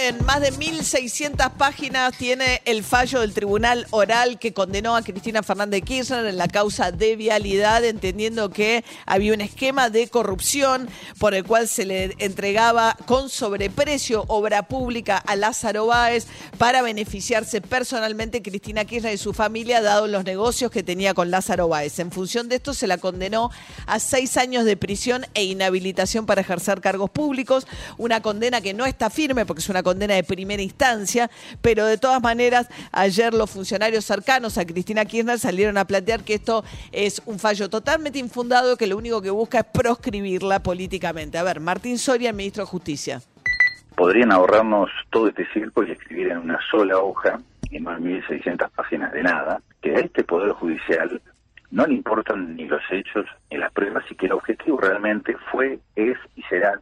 Bien, más de 1.600 páginas tiene el fallo del Tribunal Oral que condenó a Cristina Fernández Kirchner en la causa de vialidad, entendiendo que había un esquema de corrupción por el cual se le entregaba con sobreprecio obra pública a Lázaro Báez para beneficiarse personalmente Cristina Kirchner y su familia, dado los negocios que tenía con Lázaro Báez. En función de esto, se la condenó a seis años de prisión e inhabilitación para ejercer cargos públicos, una condena que no está firme porque es una condena de primera instancia, pero de todas maneras, ayer los funcionarios cercanos a Cristina Kirchner salieron a plantear que esto es un fallo totalmente infundado que lo único que busca es proscribirla políticamente. A ver, Martín Soria, ministro de Justicia. Podrían ahorrarnos todo este circo y escribir en una sola hoja, en más de 1.600 páginas de nada, que a este Poder Judicial no le importan ni los hechos ni las pruebas y que el objetivo realmente fue, es y será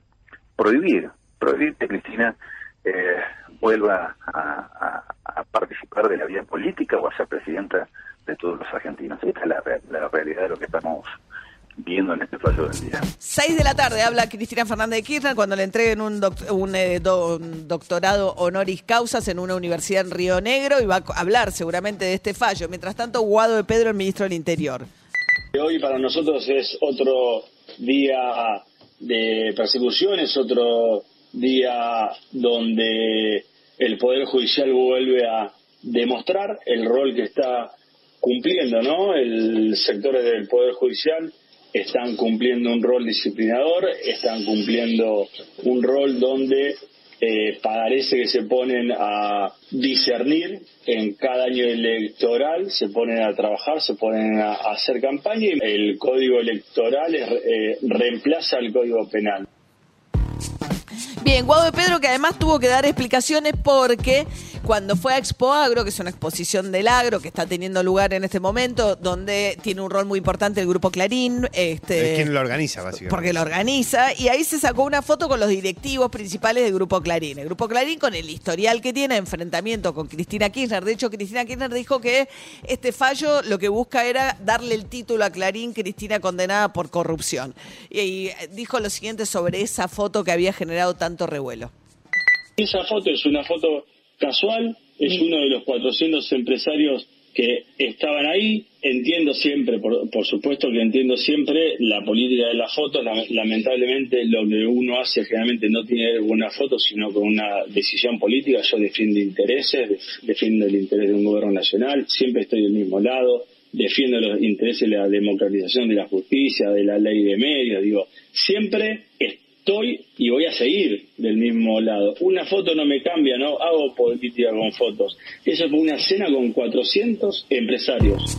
prohibir, prohibir que Cristina eh, vuelva a, participar de la vida política o a ser presidenta de todos los argentinos. Esta es la, realidad de lo que estamos viendo en este fallo del día. Seis de la tarde habla Cristina Fernández de Kirchner cuando le entreguen un, eh, un, doctorado honoris causas en una universidad en Río Negro y va a hablar seguramente de este fallo. Mientras tanto, Guado de Pedro, el ministro del Interior. Hoy para nosotros es otro día de persecución, es otro día donde el Poder Judicial vuelve a demostrar el rol que está cumpliendo, ¿no? El sector del Poder Judicial están cumpliendo un rol disciplinador, están cumpliendo un rol donde eh, parece que se ponen a discernir en cada año electoral, se ponen a trabajar, se ponen a, hacer campaña y el código electoral eh, reemplaza el código penal. Bien, Guado de Pedro que además tuvo que dar explicaciones porque cuando fue a Expo Agro, que es una exposición del agro que está teniendo lugar en este momento, donde tiene un rol muy importante el Grupo Clarín. Este, es quien lo organiza, básicamente. Porque lo organiza, y ahí se sacó una foto con los directivos principales del Grupo Clarín. El Grupo Clarín con el historial que tiene, enfrentamiento con Cristina Kirchner. De hecho, Cristina Kirchner dijo que este fallo lo que busca era darle el título a Clarín, Cristina condenada por corrupción. Y, dijo lo siguiente sobre esa foto que había generado tanto revuelo. Esa foto es una foto casual, es uno de los 400 empresarios que estaban ahí. Entiendo siempre, por, supuesto que entiendo siempre la política de la foto. lamentablemente lo que uno hace generalmente no tiene una foto, sino con una decisión política. Yo defiendo intereses, defiendo el interés de un gobierno nacional, siempre estoy del mismo lado, defiendo los intereses de la democratización de la justicia, de la ley de medios. Digo, siempre estoy y voy a seguir del mismo lado. Una foto no me cambia, no hago política con fotos. Eso fue una cena con 400 empresarios.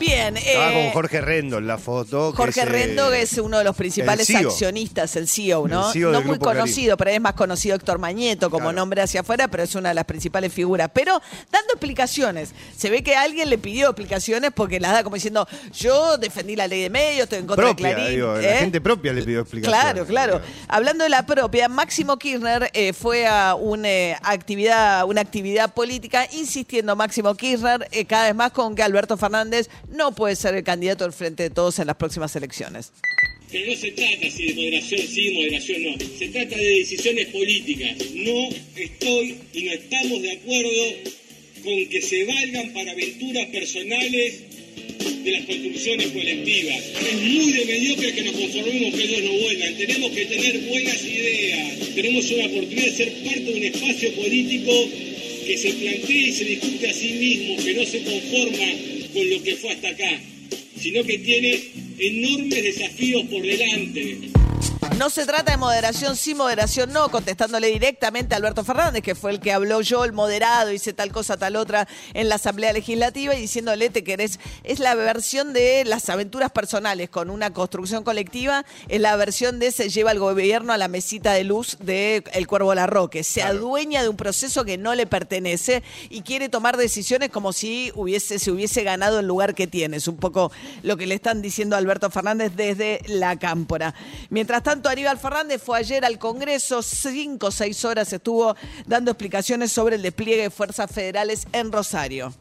Bien. Estaba con eh, Jorge Rendo en la foto. Jorge Rendo es uno de los principales accionistas, el CEO, ¿no? E no muy conocido, pero es más conocido Héctor Mañeto como nombre hacia afuera, pero es una de las principales figuras. Pero dando explicaciones. Se ve que alguien le pidió explicaciones porque las da como diciendo, yo defendí la ley de medios, estoy en contra de Clarín. la ¿eh? gente propia le pidió explicaciones. Claro, claro. Hablando de la propia, Máximo Kirchner eh, fue a una actividad, una actividad política insistiendo Máximo Kirchner cada vez más con que Alberto Fernández no puede ser el candidato al frente de todos en las próximas elecciones. Pero no se trata si de moderación sí, moderación no. Se trata de decisiones políticas. No estoy y no estamos de acuerdo con que se valgan para aventuras personales de las construcciones colectivas. Es muy de mediocre que nos conformemos que ellos no vuelvan. Tenemos que tener buenas ideas. Tenemos una oportunidad de ser parte de un espacio político que se plantea y se discute a sí mismo, que no se conforma con lo que fue hasta acá, sino que tiene enormes desafíos por delante. No se trata de moderación, sí, moderación no, contestándole directamente a Alberto Fernández, que fue el que habló yo, el moderado, hice tal cosa, tal otra en la Asamblea Legislativa y diciéndole te querés, es la versión de las aventuras personales con una construcción colectiva, es la versión de se lleva el gobierno a la mesita de luz de El Cuervo Larroque, se adueña de un proceso que no le pertenece y quiere tomar decisiones como si hubiese, se hubiese ganado el lugar que tiene. Es un poco lo que le están diciendo a Alberto Fernández desde la cámpora. Mientras tanto, Aníbal Fernández fue ayer al Congreso, cinco o seis horas estuvo dando explicaciones sobre el despliegue de fuerzas federales en Rosario.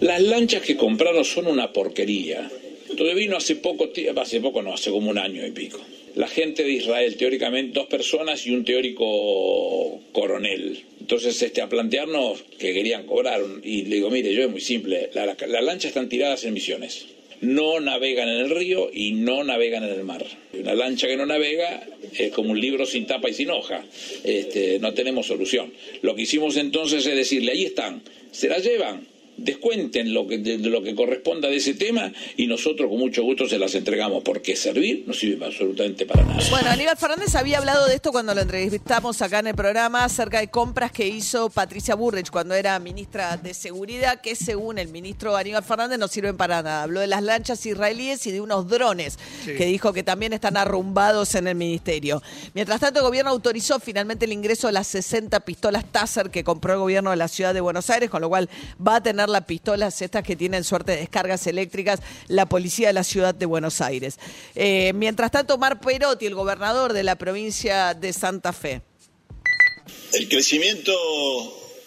Las lanchas que compraron son una porquería. Entonces vino hace poco, hace poco no, hace como un año y pico. La gente de Israel, teóricamente, dos personas y un teórico coronel. Entonces, este, a plantearnos que querían cobrar. Y le digo, mire, yo es muy simple. La- la- las lanchas están tiradas en misiones. No navegan en el río y no navegan en el mar. Una lancha que no navega es como un libro sin tapa y sin hoja. Este, no tenemos solución. Lo que hicimos entonces es decirle, ahí están, se las llevan, descuenten lo que, de, de lo que corresponda de ese tema y nosotros con mucho gusto se las entregamos, porque servir no sirve absolutamente para nada. Bueno, Aníbal Fernández había hablado de esto cuando lo entrevistamos acá en el programa acerca de compras que hizo Patricia Burrich cuando era ministra de Seguridad, que según el ministro Aníbal Fernández no sirven para nada. Habló de las lanchas israelíes y de unos drones que dijo que también están arrumbados en el ministerio. Mientras tanto, el gobierno autorizó finalmente el ingreso de las 60 pistolas Taser que compró el gobierno de la ciudad de Buenos Aires, con lo cual va a tener las pistolas estas que tienen suerte de descargas eléctricas la policía de la ciudad de Buenos Aires. Eh, mientras tanto, Mar Perotti, el gobernador de la provincia de Santa Fe. El crecimiento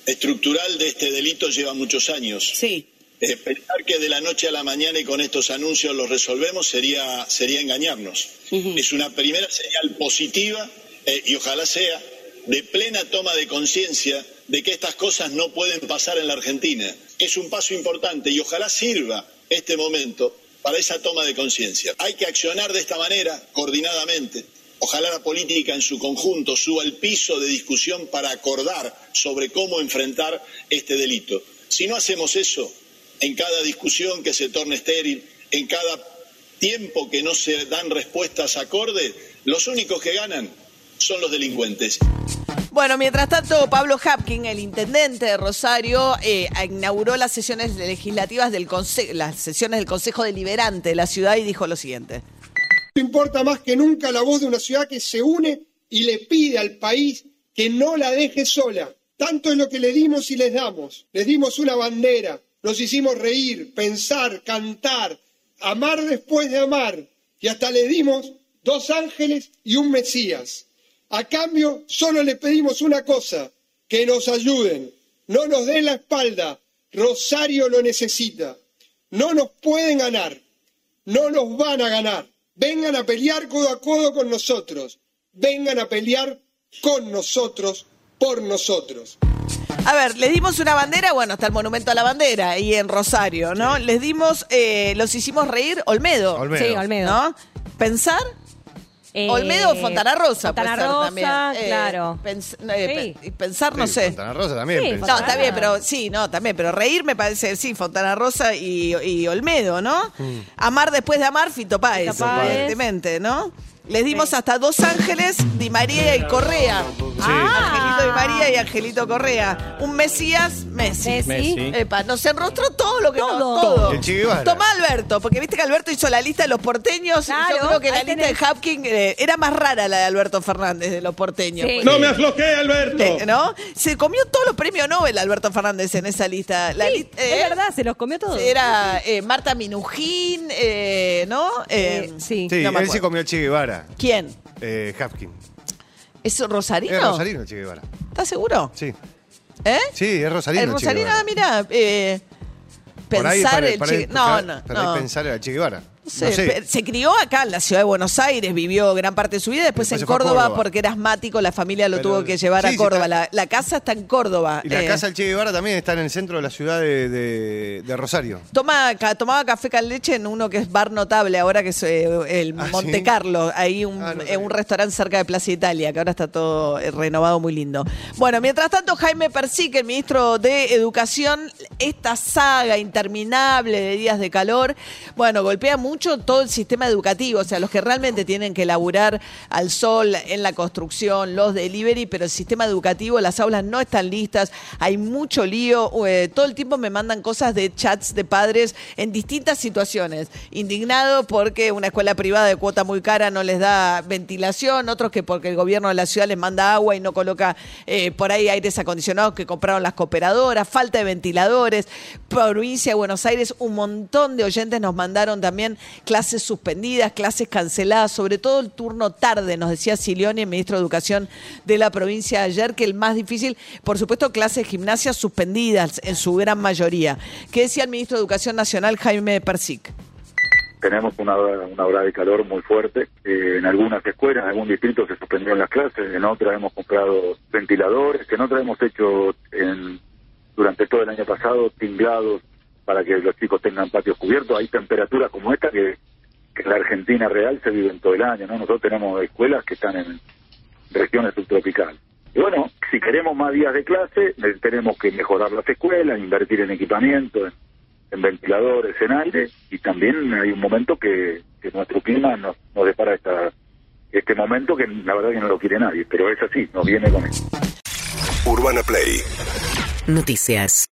estructural de este delito lleva muchos años. Sí. Eh, pensar que de la noche a la mañana y con estos anuncios los resolvemos sería, sería engañarnos. Es una primera señal positiva eh, y ojalá sea de plena toma de conciencia de que estas cosas no pueden pasar en la Argentina. Es un paso importante y ojalá sirva este momento para esa toma de conciencia. Hay que accionar de esta manera, coordinadamente. Ojalá la política en su conjunto suba al piso de discusión para acordar sobre cómo enfrentar este delito. Si no hacemos eso, en cada discusión que se torne estéril, en cada tiempo que no se dan respuestas acordes, los únicos que ganan son los delincuentes. Bueno, mientras tanto, Pablo Hapkin, el intendente de Rosario, eh, inauguró las sesiones legislativas del Conse- las sesiones del Consejo Deliberante de la ciudad y dijo lo siguiente. importa más que nunca la voz de una ciudad que se une y le pide al país que no la deje sola. Tanto es lo que le dimos y les damos. Les dimos una bandera, nos hicimos reír, pensar, cantar, amar después de amar. Y hasta le dimos dos ángeles y un Mesías. A cambio, solo le pedimos una cosa, que nos ayuden, no nos den la espalda. Rosario lo necesita. No nos pueden ganar, no nos van a ganar. Vengan a pelear codo a codo con nosotros. Vengan a pelear con nosotros, por nosotros. A ver, les dimos una bandera, bueno, está el monumento a la bandera ahí en Rosario, ¿no? Les dimos, eh, los hicimos reír, Olmedo. Olmedo. Sí, Olmedo. ¿No? Pensar, Eh, Olmedo o Fontana Rosa. Fontana puede ser Rosa, también. Eh, claro. pens- eh, Sí. pe- pensar, no Sí, sé. Fontana Rosa también. Sí. No, está bien, pero sí, no, también, pero reír me parece, sí, Fontana Rosa y, y Olmedo, ¿no? Amar después de amar, Fito Páez, Fito Páez. evidentemente, ¿no? Les dimos hasta dos ángeles, Di María y Correa. Ah. Angelito Di María y Angelito Correa. Un Mesías, Messi. Messi. Epa, nos enrostró todo lo que Todo. nos- todo. El Che Guevara. Tomá Alberto, porque viste que Alberto hizo la lista de los porteños. y Yo creo que la ahí lista tenés. de Hapkin eh, era más rara la de Alberto Fernández de los porteños. Sí. pues. No me afloqué, Alberto. Eh, ¿No? Se comió todos los premios Nobel Alberto Fernández en esa lista. La Sí, li- eh, es verdad, se los comió todos. Era eh, Marta Minujín, eh, ¿no? Eh, Eh, sí. Sí, no me él se acuerdo. comió el Che Guevara. ¿Quién? Eh, Hapkin. ¿Es Rosarino? Es Rosarino el Che Guevara. ¿Estás seguro? Sí. ¿Eh? Sí, es Rosarino El el Rosarino, ah, mira, eh, ahí, pensar para- el Che- ahí- No, para- no, para no. ahí pensar al Che Guevara. No sé. Se crió acá en la ciudad de Buenos Aires, vivió gran parte de su vida, después, Después en Córdoba, Córdoba. porque era asmático, la familia lo Pero- tuvo que llevar sí, a Córdoba. La, la casa está en Córdoba. Y la eh, casa del Che Guevara también está en el centro de la ciudad de, de- de Rosario. Toma, ca- tomaba café con leche en uno que es bar notable ahora, que es eh, el ¿Ah, Monte sí? Carlo. Ahí un, Ah, no eh, un restaurante cerca de Plaza Italia, que ahora está todo renovado, muy lindo. Bueno, mientras tanto, Jaime Persique, el ministro de Educación, esta saga interminable de días de calor, bueno, golpea mucho mucho todo el sistema educativo, o sea, los que realmente tienen que laburar al sol en la construcción, los delivery, pero el sistema educativo, las aulas no están listas, hay mucho lío, eh, todo el tiempo me mandan cosas de chats de padres en distintas situaciones, indignado porque una escuela privada de cuota muy cara no les da ventilación, otros que porque el gobierno de la ciudad les manda agua y no coloca eh, por ahí aires acondicionados que compraron las cooperadoras, falta de ventiladores, provincia de Buenos Aires, un montón de oyentes nos mandaron también clases suspendidas, clases canceladas, sobre todo el turno tarde, nos decía Silioni, el ministro de Educación de la provincia ayer, que el más difícil, por supuesto, clases gimnasia suspendidas en su gran mayoría. ¿Qué decía el ministro de Educación Nacional, Jaime Persic? tenemos una, una hora de calor muy fuerte. Eh, en algunas escuelas, en algún distrito se suspendieron las clases, en otras hemos comprado ventiladores, en otras hemos hecho en, durante todo el año pasado tinglados para que los chicos tengan patios cubiertos. Hay temperaturas como esta que, que en la Argentina real se viven todo el año. ¿no? Nosotros tenemos escuelas que están en regiones subtropicales. Y bueno, si queremos más días de clase, eh, tenemos que mejorar las escuelas, invertir en equipamiento, en, en ventiladores, en aire, y también hay un momento que, que nuestro clima nos, nos depara esta, este momento que la verdad que no lo quiere nadie, pero es así, nos viene con eso. Urbana Play Noticias.